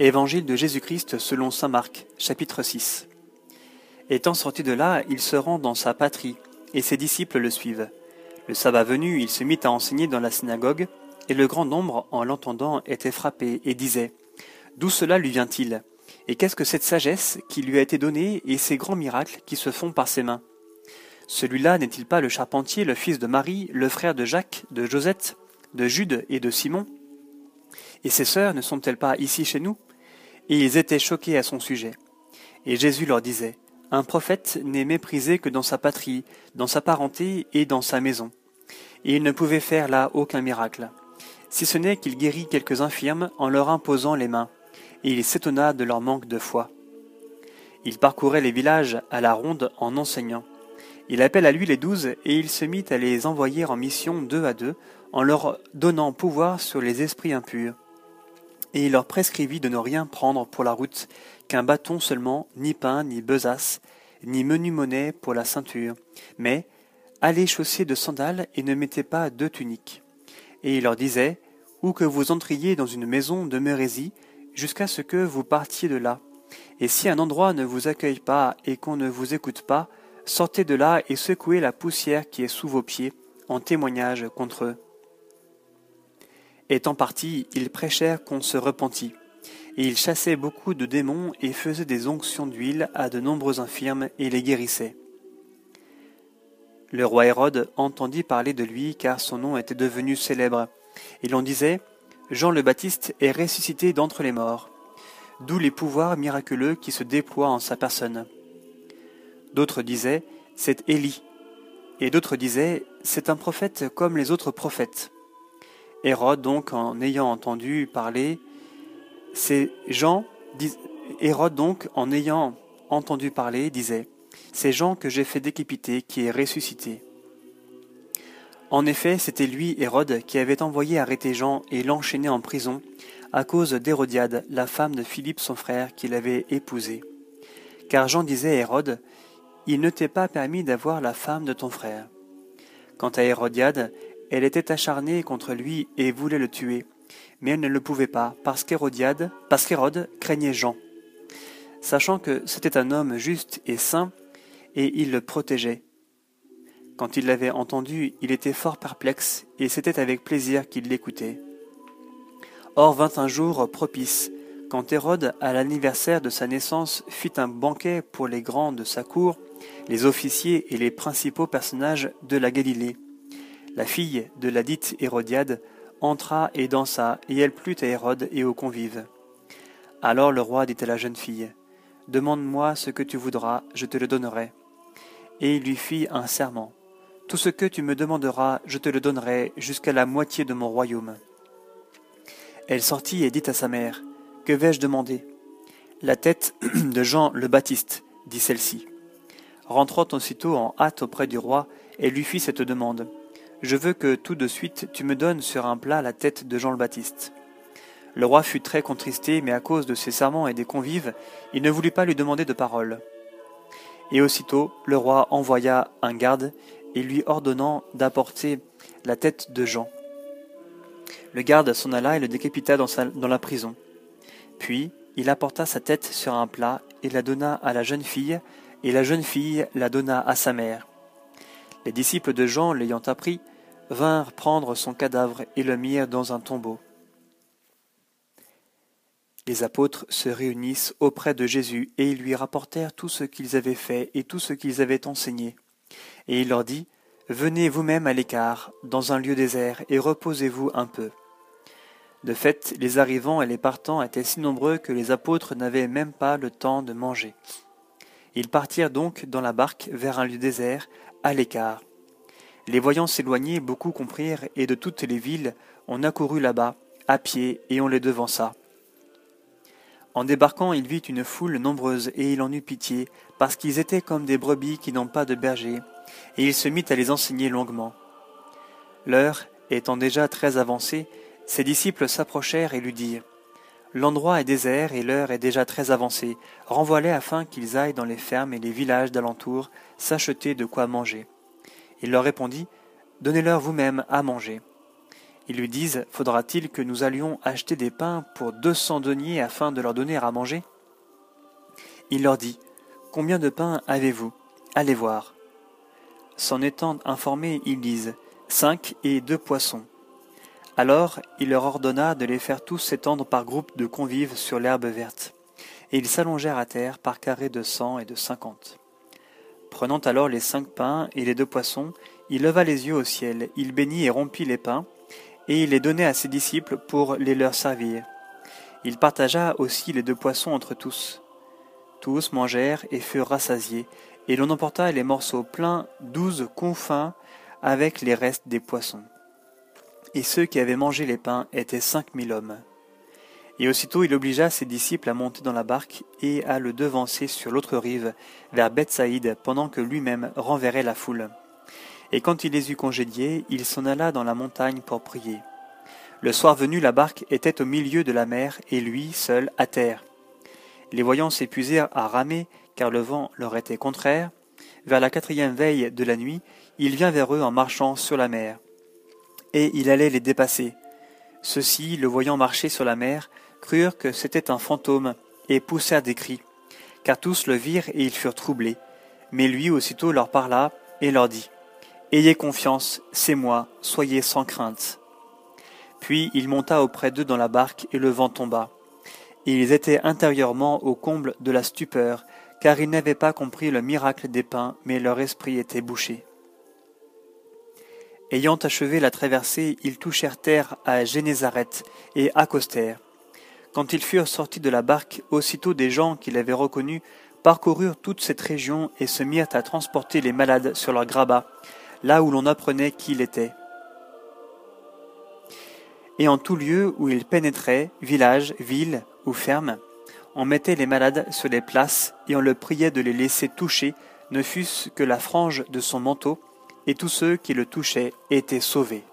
Évangile de Jésus-Christ selon saint Marc, chapitre 6. Étant sorti de là, il se rend dans sa patrie, et ses disciples le suivent. Le sabbat venu, il se mit à enseigner dans la synagogue, et le grand nombre, en l'entendant, était frappé, et disait D'où cela lui vient-il? Et qu'est-ce que cette sagesse qui lui a été donnée, et ces grands miracles qui se font par ses mains? Celui-là n'est-il pas le charpentier, le fils de Marie, le frère de Jacques, de Josette, de Jude et de Simon? Et ses sœurs ne sont-elles pas ici chez nous? Et ils étaient choqués à son sujet. Et Jésus leur disait un prophète n'est méprisé que dans sa patrie, dans sa parenté et dans sa maison. Et il ne pouvait faire là aucun miracle, si ce n'est qu'il guérit quelques infirmes en leur imposant les mains, et il s'étonna de leur manque de foi. Il parcourait les villages à la ronde en enseignant. Il appelle à lui les douze, et il se mit à les envoyer en mission deux à deux, en leur donnant pouvoir sur les esprits impurs. Et il leur prescrivit de ne rien prendre pour la route, qu'un bâton seulement, ni pain, ni besace, ni menu monnaie pour la ceinture, mais allez chausser de sandales et ne mettez pas deux tuniques. Et il leur disait, Où que vous entriez dans une maison, demeurez-y, jusqu'à ce que vous partiez de là. Et si un endroit ne vous accueille pas et qu'on ne vous écoute pas, sortez de là et secouez la poussière qui est sous vos pieds, en témoignage contre eux. Étant partis, ils prêchèrent qu'on se repentit. Et il chassait beaucoup de démons et faisait des onctions d'huile à de nombreux infirmes et les guérissait. Le roi Hérode entendit parler de lui car son nom était devenu célèbre. Et l'on disait Jean le Baptiste est ressuscité d'entre les morts, d'où les pouvoirs miraculeux qui se déploient en sa personne. D'autres disaient C'est Élie, et d'autres disaient C'est un prophète comme les autres prophètes. Hérode donc, en ayant entendu parler, ces gens, Hérode donc, en ayant entendu parler, disait Ces gens que j'ai fait décapiter, qui est ressuscité. En effet, c'était lui, Hérode, qui avait envoyé arrêter Jean et l'enchaîner en prison à cause d'Hérodiade, la femme de Philippe son frère, qu'il avait épousée. Car Jean disait à Hérode Il ne t'est pas permis d'avoir la femme de ton frère. Quant à Hérodiade, elle était acharnée contre lui et voulait le tuer mais elle ne le pouvait pas, parce qu'Hérodiade, parce qu'Hérode craignait Jean. Sachant que c'était un homme juste et saint, et il le protégeait. Quand il l'avait entendu, il était fort perplexe, et c'était avec plaisir qu'il l'écoutait. Or vint un jour propice, quand Hérode, à l'anniversaire de sa naissance, fit un banquet pour les grands de sa cour, les officiers et les principaux personnages de la Galilée. La fille de la dite Hérodiade entra et dansa, et elle plut à Hérode et aux convives. Alors le roi dit à la jeune fille, Demande-moi ce que tu voudras, je te le donnerai. Et il lui fit un serment. Tout ce que tu me demanderas, je te le donnerai jusqu'à la moitié de mon royaume. Elle sortit et dit à sa mère, Que vais-je demander? La tête de Jean le Baptiste, dit celle-ci. Rentrant aussitôt en hâte auprès du roi, elle lui fit cette demande. Je veux que tout de suite tu me donnes sur un plat la tête de Jean le Baptiste. Le roi fut très contristé, mais à cause de ses serments et des convives, il ne voulut pas lui demander de parole. Et aussitôt le roi envoya un garde et lui ordonnant d'apporter la tête de Jean. Le garde s'en alla et le décapita dans, dans la prison. Puis il apporta sa tête sur un plat et la donna à la jeune fille, et la jeune fille la donna à sa mère. Les disciples de Jean, l'ayant appris, vinrent prendre son cadavre et le mirent dans un tombeau. Les apôtres se réunissent auprès de Jésus et ils lui rapportèrent tout ce qu'ils avaient fait et tout ce qu'ils avaient enseigné. Et il leur dit, Venez vous-même à l'écart, dans un lieu désert, et reposez-vous un peu. De fait, les arrivants et les partants étaient si nombreux que les apôtres n'avaient même pas le temps de manger. Ils partirent donc dans la barque vers un lieu désert, à l'écart. Les voyant s'éloigner, beaucoup comprirent, et de toutes les villes, on accourut là-bas, à pied, et on les devança. En débarquant, il vit une foule nombreuse, et il en eut pitié, parce qu'ils étaient comme des brebis qui n'ont pas de berger, et il se mit à les enseigner longuement. L'heure étant déjà très avancée, ses disciples s'approchèrent et lui dirent L'endroit est désert et l'heure est déjà très avancée. Renvoie-les afin qu'ils aillent dans les fermes et les villages d'alentour s'acheter de quoi manger. Il leur répondit Donnez-leur vous-même à manger. Ils lui disent Faudra-t-il que nous allions acheter des pains pour deux cents deniers afin de leur donner à manger? Il leur dit Combien de pains avez-vous? Allez voir. S'en étant informés, ils disent Cinq et deux poissons. Alors il leur ordonna de les faire tous s'étendre par groupes de convives sur l'herbe verte. Et ils s'allongèrent à terre par carrés de cent et de cinquante. Prenant alors les cinq pains et les deux poissons, il leva les yeux au ciel, il bénit et rompit les pains, et il les donnait à ses disciples pour les leur servir. Il partagea aussi les deux poissons entre tous. Tous mangèrent et furent rassasiés, et l'on emporta les morceaux pleins douze confins avec les restes des poissons. Et ceux qui avaient mangé les pains étaient cinq mille hommes. Et aussitôt il obligea ses disciples à monter dans la barque et à le devancer sur l'autre rive, vers Bethsaïde, pendant que lui-même renverrait la foule. Et quand il les eut congédiés, il s'en alla dans la montagne pour prier. Le soir venu, la barque était au milieu de la mer, et lui, seul, à terre. Les voyants s'épuisèrent à ramer, car le vent leur était contraire. Vers la quatrième veille de la nuit, il vient vers eux en marchant sur la mer. Et il allait les dépasser. Ceux-ci, le voyant marcher sur la mer, crurent que c'était un fantôme, et poussèrent des cris. Car tous le virent et ils furent troublés. Mais lui aussitôt leur parla, et leur dit Ayez confiance, c'est moi, soyez sans crainte. Puis il monta auprès d'eux dans la barque, et le vent tomba. Et ils étaient intérieurement au comble de la stupeur, car ils n'avaient pas compris le miracle des pains, mais leur esprit était bouché. Ayant achevé la traversée, ils touchèrent terre à Génézareth et accostèrent. Quand ils furent sortis de la barque, aussitôt des gens qui l'avaient reconnu parcoururent toute cette région et se mirent à transporter les malades sur leurs grabats, là où l'on apprenait qui il était. Et en tout lieu où il pénétrait, village, ville ou ferme, on mettait les malades sur les places et on le priait de les laisser toucher, ne fût-ce que la frange de son manteau, et tous ceux qui le touchaient étaient sauvés.